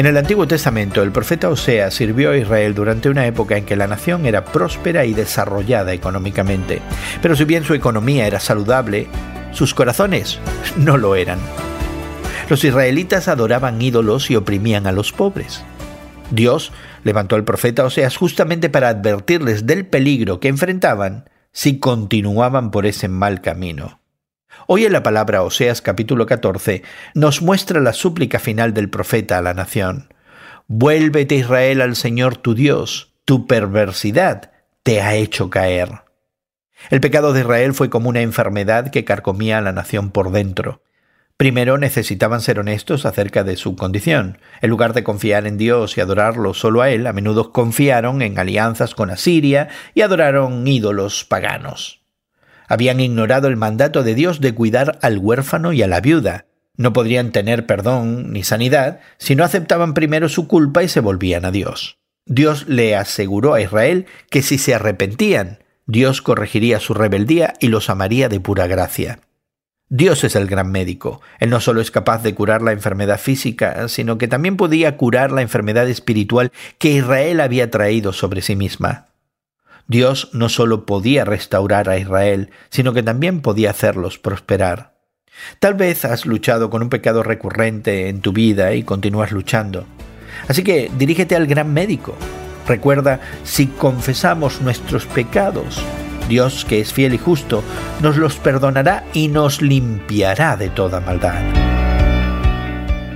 En el Antiguo Testamento, el profeta Oseas sirvió a Israel durante una época en que la nación era próspera y desarrollada económicamente. Pero si bien su economía era saludable, sus corazones no lo eran. Los israelitas adoraban ídolos y oprimían a los pobres. Dios levantó al profeta Oseas justamente para advertirles del peligro que enfrentaban si continuaban por ese mal camino. Hoy en la palabra Oseas capítulo 14 nos muestra la súplica final del profeta a la nación. Vuélvete Israel al Señor tu Dios, tu perversidad te ha hecho caer. El pecado de Israel fue como una enfermedad que carcomía a la nación por dentro. Primero necesitaban ser honestos acerca de su condición. En lugar de confiar en Dios y adorarlo solo a Él, a menudo confiaron en alianzas con Asiria y adoraron ídolos paganos. Habían ignorado el mandato de Dios de cuidar al huérfano y a la viuda. No podrían tener perdón ni sanidad si no aceptaban primero su culpa y se volvían a Dios. Dios le aseguró a Israel que si se arrepentían, Dios corregiría su rebeldía y los amaría de pura gracia. Dios es el gran médico. Él no solo es capaz de curar la enfermedad física, sino que también podía curar la enfermedad espiritual que Israel había traído sobre sí misma. Dios no solo podía restaurar a Israel, sino que también podía hacerlos prosperar. Tal vez has luchado con un pecado recurrente en tu vida y continúas luchando. Así que dirígete al gran médico. Recuerda, si confesamos nuestros pecados, Dios, que es fiel y justo, nos los perdonará y nos limpiará de toda maldad.